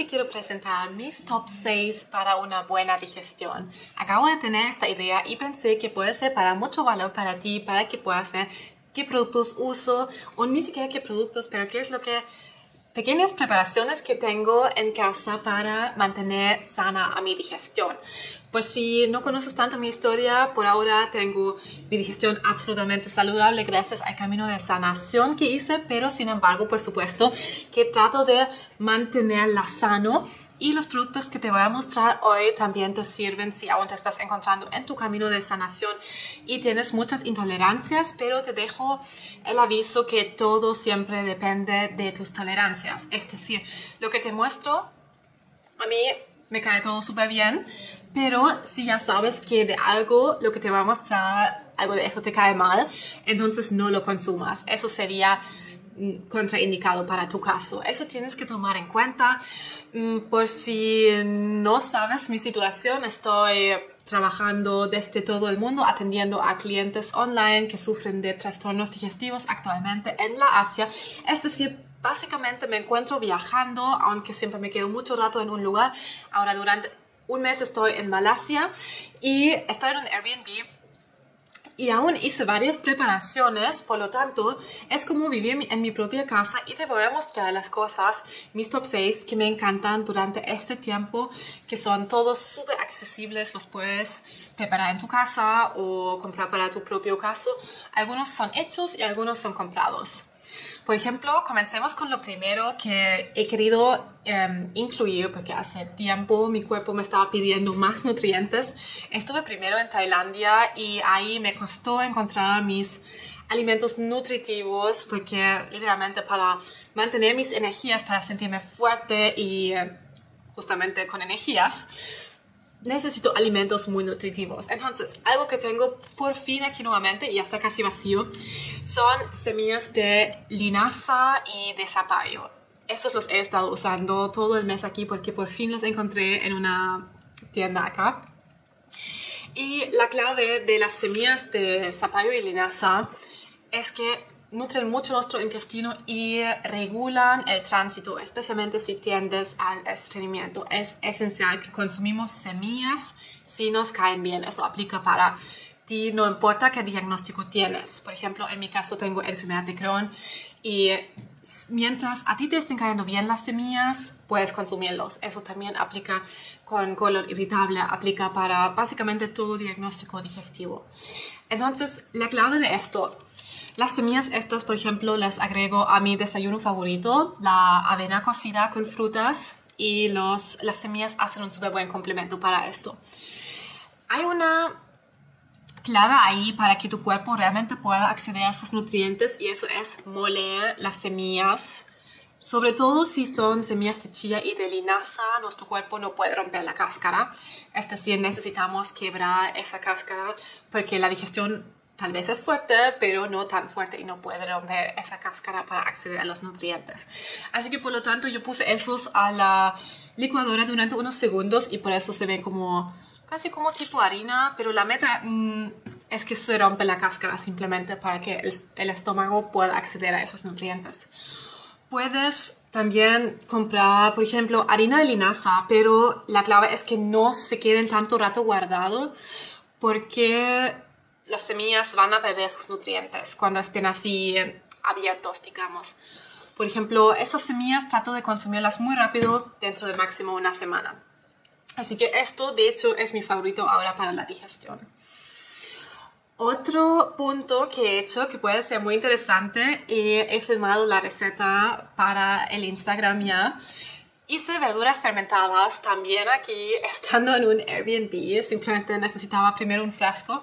te quiero presentar mis top 6 para una buena digestión. Acabo de tener esta idea y pensé que puede ser para mucho valor para ti, para que puedas ver qué productos uso o ni siquiera qué productos, pero qué es lo que pequeñas preparaciones que tengo en casa para mantener sana a mi digestión. Pues si no conoces tanto mi historia, por ahora tengo mi digestión absolutamente saludable gracias al camino de sanación que hice, pero sin embargo, por supuesto, que trato de mantenerla sano y los productos que te voy a mostrar hoy también te sirven si aún te estás encontrando en tu camino de sanación y tienes muchas intolerancias, pero te dejo el aviso que todo siempre depende de tus tolerancias. Es decir, lo que te muestro a mí me cae todo súper bien, pero si ya sabes que de algo, lo que te va a mostrar, algo de eso te cae mal, entonces no lo consumas. Eso sería mm, contraindicado para tu caso. Eso tienes que tomar en cuenta. Mm, por si no sabes mi situación, estoy trabajando desde todo el mundo, atendiendo a clientes online que sufren de trastornos digestivos actualmente en la Asia. Es decir, básicamente me encuentro viajando, aunque siempre me quedo mucho rato en un lugar. Ahora durante un mes estoy en Malasia y estoy en un Airbnb y aún hice varias preparaciones, por lo tanto, es como vivir en mi propia casa y te voy a mostrar las cosas, mis top 6 que me encantan durante este tiempo, que son todos súper accesibles, los puedes preparar en tu casa o comprar para tu propio caso. Algunos son hechos y algunos son comprados. Por ejemplo, comencemos con lo primero que he querido em, incluir porque hace tiempo mi cuerpo me estaba pidiendo más nutrientes. Estuve primero en Tailandia y ahí me costó encontrar mis alimentos nutritivos porque literalmente para mantener mis energías, para sentirme fuerte y justamente con energías, necesito alimentos muy nutritivos. Entonces, algo que tengo por fin aquí nuevamente y ya está casi vacío son semillas de linaza y de zapallo. Esos los he estado usando todo el mes aquí porque por fin los encontré en una tienda acá. Y la clave de las semillas de zapallo y linaza es que nutren mucho nuestro intestino y regulan el tránsito, especialmente si tiendes al estreñimiento. Es esencial que consumimos semillas si nos caen bien. Eso aplica para ti, no importa qué diagnóstico tienes. Por ejemplo, en mi caso tengo enfermedad de Crohn y mientras a ti te estén cayendo bien las semillas, puedes consumirlos. Eso también aplica con colon irritable, aplica para básicamente todo diagnóstico digestivo. Entonces, la clave de esto las semillas estas, por ejemplo, las agrego a mi desayuno favorito, la avena cocida con frutas y los, las semillas hacen un súper buen complemento para esto. Hay una clave ahí para que tu cuerpo realmente pueda acceder a esos nutrientes y eso es moler las semillas. Sobre todo si son semillas de chía y de linaza, nuestro cuerpo no puede romper la cáscara. Es decir, necesitamos quebrar esa cáscara porque la digestión tal vez es fuerte, pero no tan fuerte y no puede romper esa cáscara para acceder a los nutrientes. Así que por lo tanto yo puse esos a la licuadora durante unos segundos y por eso se ve como casi como tipo harina, pero la meta mm, es que se rompe la cáscara simplemente para que el, el estómago pueda acceder a esos nutrientes. Puedes también comprar, por ejemplo, harina de linaza, pero la clave es que no se queden tanto rato guardado porque las semillas van a perder sus nutrientes cuando estén así eh, abiertos, digamos. Por ejemplo, estas semillas trato de consumirlas muy rápido dentro de máximo una semana. Así que esto, de hecho, es mi favorito ahora para la digestión. Otro punto que he hecho que puede ser muy interesante y he filmado la receta para el Instagram ya. Hice verduras fermentadas también aquí, estando en un Airbnb. Simplemente necesitaba primero un frasco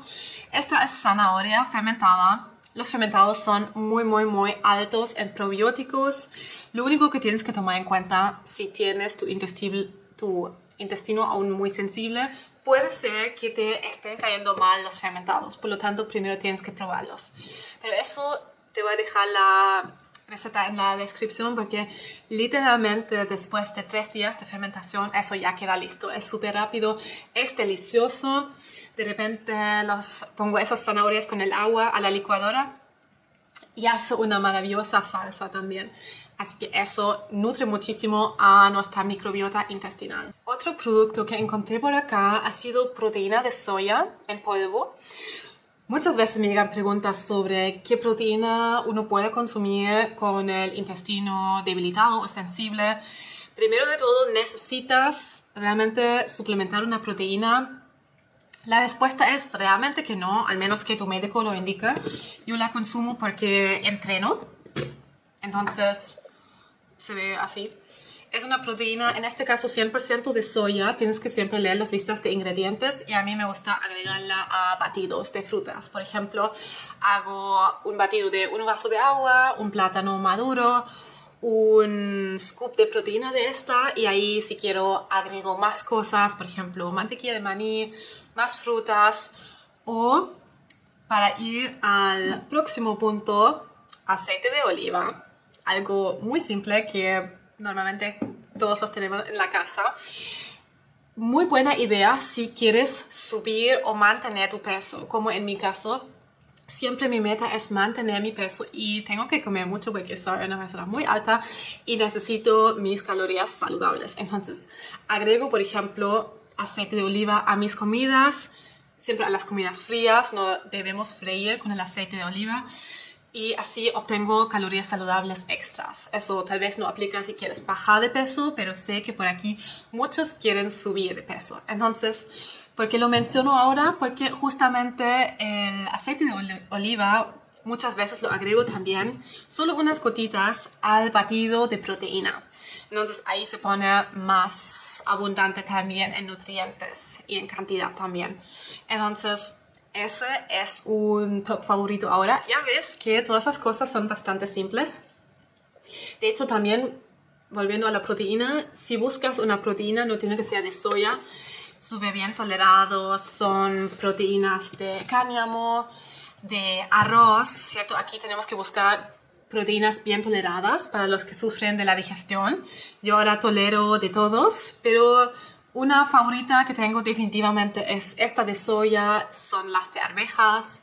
esta es zanahoria fermentada. Los fermentados son muy, muy, muy altos en probióticos. Lo único que tienes que tomar en cuenta si tienes tu intestino, tu intestino aún muy sensible, puede ser que te estén cayendo mal los fermentados. Por lo tanto, primero tienes que probarlos. Pero eso te voy a dejar la receta en la descripción porque literalmente después de tres días de fermentación eso ya queda listo. Es súper rápido, es delicioso de repente los pongo esas zanahorias con el agua a la licuadora y hace una maravillosa salsa también. Así que eso nutre muchísimo a nuestra microbiota intestinal. Otro producto que encontré por acá ha sido proteína de soya en polvo. Muchas veces me llegan preguntas sobre qué proteína uno puede consumir con el intestino debilitado o sensible. Primero de todo, necesitas realmente suplementar una proteína la respuesta es realmente que no, al menos que tu médico lo indique. Yo la consumo porque entreno, entonces se ve así. Es una proteína, en este caso 100% de soya. Tienes que siempre leer las listas de ingredientes y a mí me gusta agregarla a batidos de frutas. Por ejemplo, hago un batido de un vaso de agua, un plátano maduro, un scoop de proteína de esta y ahí si quiero agrego más cosas, por ejemplo, mantequilla de maní, más frutas o para ir al próximo punto, aceite de oliva, algo muy simple que normalmente todos los tenemos en la casa. Muy buena idea si quieres subir o mantener tu peso, como en mi caso. Siempre mi meta es mantener mi peso y tengo que comer mucho porque soy una persona muy alta y necesito mis calorías saludables. Entonces, agrego, por ejemplo, aceite de oliva a mis comidas, siempre a las comidas frías, no debemos freír con el aceite de oliva y así obtengo calorías saludables extras. Eso tal vez no aplica si quieres bajar de peso, pero sé que por aquí muchos quieren subir de peso. Entonces, ¿por qué lo menciono ahora? Porque justamente el aceite de oliva muchas veces lo agrego también solo unas gotitas al batido de proteína. Entonces ahí se pone más abundante también en nutrientes y en cantidad también. Entonces, ese es un top favorito ahora. Ya ves que todas las cosas son bastante simples. De hecho, también, volviendo a la proteína, si buscas una proteína, no tiene que ser de soya, sube bien tolerado, son proteínas de cáñamo, de arroz, ¿cierto? Aquí tenemos que buscar proteínas bien toleradas para los que sufren de la digestión. Yo ahora tolero de todos, pero una favorita que tengo definitivamente es esta de soya, son las de arvejas.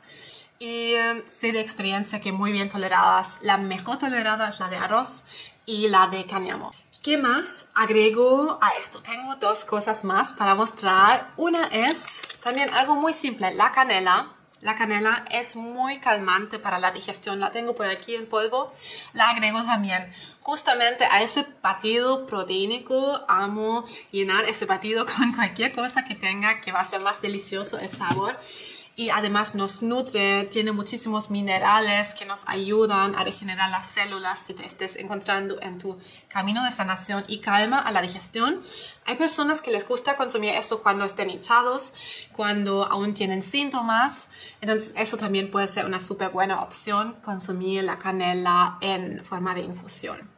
Y em, sé de experiencia que muy bien toleradas. La mejor tolerada es la de arroz y la de cáñamo. ¿Qué más agrego a esto? Tengo dos cosas más para mostrar. Una es también algo muy simple, la canela. La canela es muy calmante para la digestión. La tengo por aquí en polvo. La agrego también justamente a ese batido proteínico. Amo llenar ese batido con cualquier cosa que tenga que va más delicioso el sabor y además nos nutre, tiene muchísimos minerales que nos ayudan a regenerar las células si te estés encontrando en tu camino de sanación y calma a la digestión. Hay personas que les gusta consumir eso cuando estén hinchados, cuando aún tienen síntomas, entonces eso también puede ser una súper buena opción, consumir la canela en forma de infusión.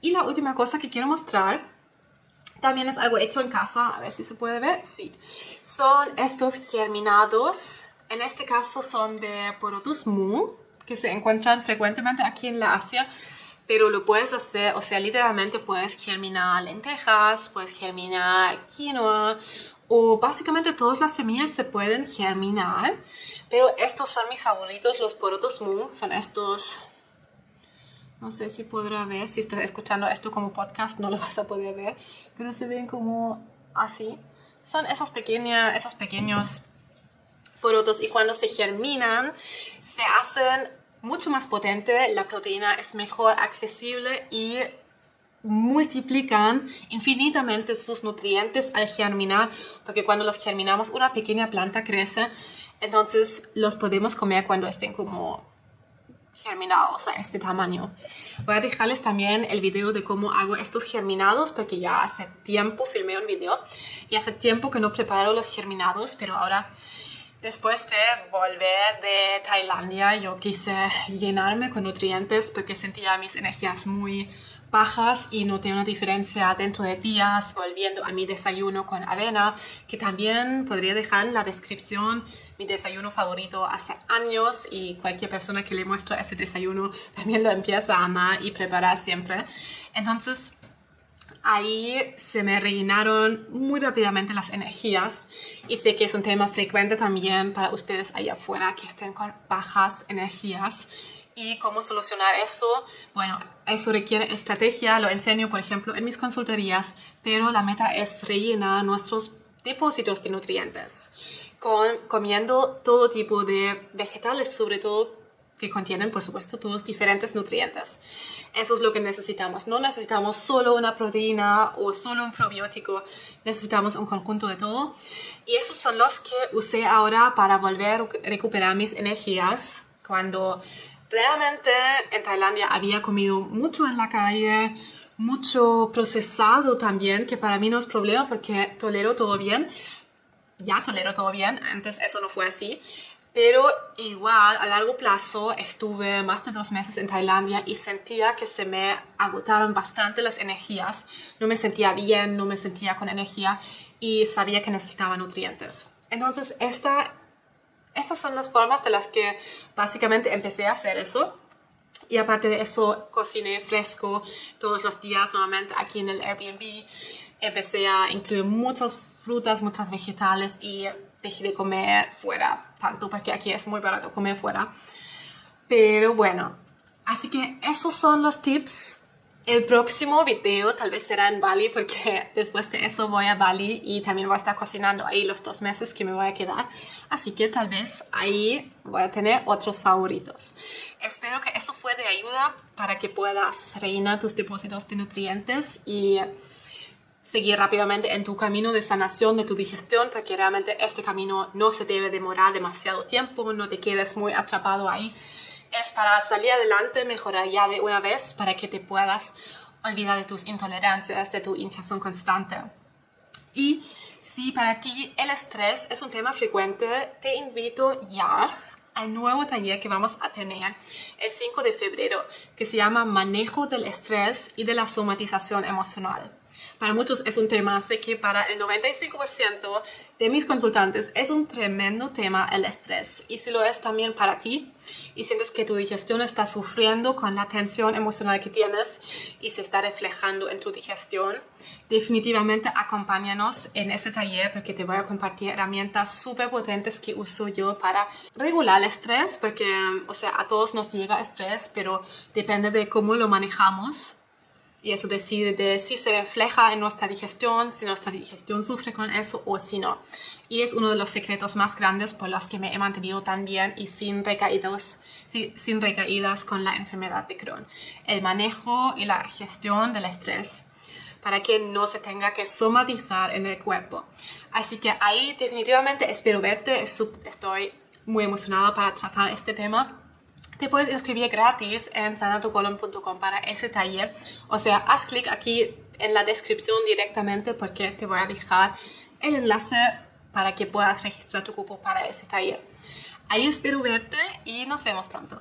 Y la última cosa que quiero mostrar también es algo hecho en casa, a ver si se puede ver, sí. Son estos germinados, en este caso son de Porotus mu, que se encuentran frecuentemente aquí en la Asia, pero lo puedes hacer, o sea, literalmente puedes germinar lentejas, puedes germinar quinoa, o básicamente todas las semillas se pueden germinar, pero estos son mis favoritos, los Porotus mu, son estos no sé si podrá ver, si estás escuchando esto como podcast no lo vas a poder ver, pero se ven como así. Son esas pequeñas, esos pequeños porotos y cuando se germinan se hacen mucho más potente, la proteína es mejor accesible y multiplican infinitamente sus nutrientes al germinar, porque cuando los germinamos una pequeña planta crece, entonces los podemos comer cuando estén como germinados a este tamaño. Voy a dejarles también el video de cómo hago estos germinados porque ya hace tiempo filmé un video y hace tiempo que no preparo los germinados, pero ahora después de volver de Tailandia yo quise llenarme con nutrientes porque sentía mis energías muy bajas y noté una diferencia dentro de días volviendo a mi desayuno con avena que también podría dejar en la descripción mi desayuno favorito hace años y cualquier persona que le muestro ese desayuno también lo empieza a amar y preparar siempre. Entonces, ahí se me rellenaron muy rápidamente las energías y sé que es un tema frecuente también para ustedes allá afuera que estén con bajas energías y cómo solucionar eso. Bueno, eso requiere estrategia, lo enseño por ejemplo en mis consultorías, pero la meta es rellenar nuestros depósitos de nutrientes comiendo todo tipo de vegetales, sobre todo que contienen, por supuesto, todos diferentes nutrientes. Eso es lo que necesitamos. No necesitamos solo una proteína o solo un probiótico, necesitamos un conjunto de todo. Y esos son los que usé ahora para volver a recuperar mis energías cuando realmente en Tailandia había comido mucho en la calle, mucho procesado también, que para mí no es problema porque tolero todo bien. Ya tolero todo bien, antes eso no fue así. Pero igual a largo plazo estuve más de dos meses en Tailandia y sentía que se me agotaron bastante las energías. No me sentía bien, no me sentía con energía y sabía que necesitaba nutrientes. Entonces, esta, estas son las formas de las que básicamente empecé a hacer eso. Y aparte de eso, cociné fresco todos los días nuevamente aquí en el Airbnb. Empecé a incluir muchas frutas, muchas vegetales y dejé de comer fuera, tanto porque aquí es muy barato comer fuera. Pero bueno, así que esos son los tips. El próximo video tal vez será en Bali porque después de eso voy a Bali y también voy a estar cocinando ahí los dos meses que me voy a quedar. Así que tal vez ahí voy a tener otros favoritos. Espero que eso fue de ayuda para que puedas rellenar tus depósitos de nutrientes y seguir rápidamente en tu camino de sanación de tu digestión, porque realmente este camino no se debe demorar demasiado tiempo, no te quedes muy atrapado ahí. Es para salir adelante, mejorar ya de una vez, para que te puedas olvidar de tus intolerancias, de tu hinchazón constante. Y si para ti el estrés es un tema frecuente, te invito ya al nuevo taller que vamos a tener el 5 de febrero, que se llama Manejo del estrés y de la somatización emocional. Para muchos es un tema, sé que para el 95% de mis consultantes es un tremendo tema el estrés. Y si lo es también para ti y sientes que tu digestión está sufriendo con la tensión emocional que tienes y se está reflejando en tu digestión, definitivamente acompáñanos en ese taller porque te voy a compartir herramientas súper potentes que uso yo para regular el estrés, porque, o sea, a todos nos llega estrés, pero depende de cómo lo manejamos y eso decide de si se refleja en nuestra digestión, si nuestra digestión sufre con eso o si no. Y es uno de los secretos más grandes por los que me he mantenido tan bien y sin recaídos, sin recaídas con la enfermedad de Crohn. El manejo y la gestión del estrés para que no se tenga que somatizar en el cuerpo. Así que ahí definitivamente espero verte. Estoy muy emocionada para tratar este tema te puedes inscribir gratis en sanatucolon.com para ese taller. O sea, haz clic aquí en la descripción directamente porque te voy a dejar el enlace para que puedas registrar tu cupo para ese taller. Ahí espero verte y nos vemos pronto.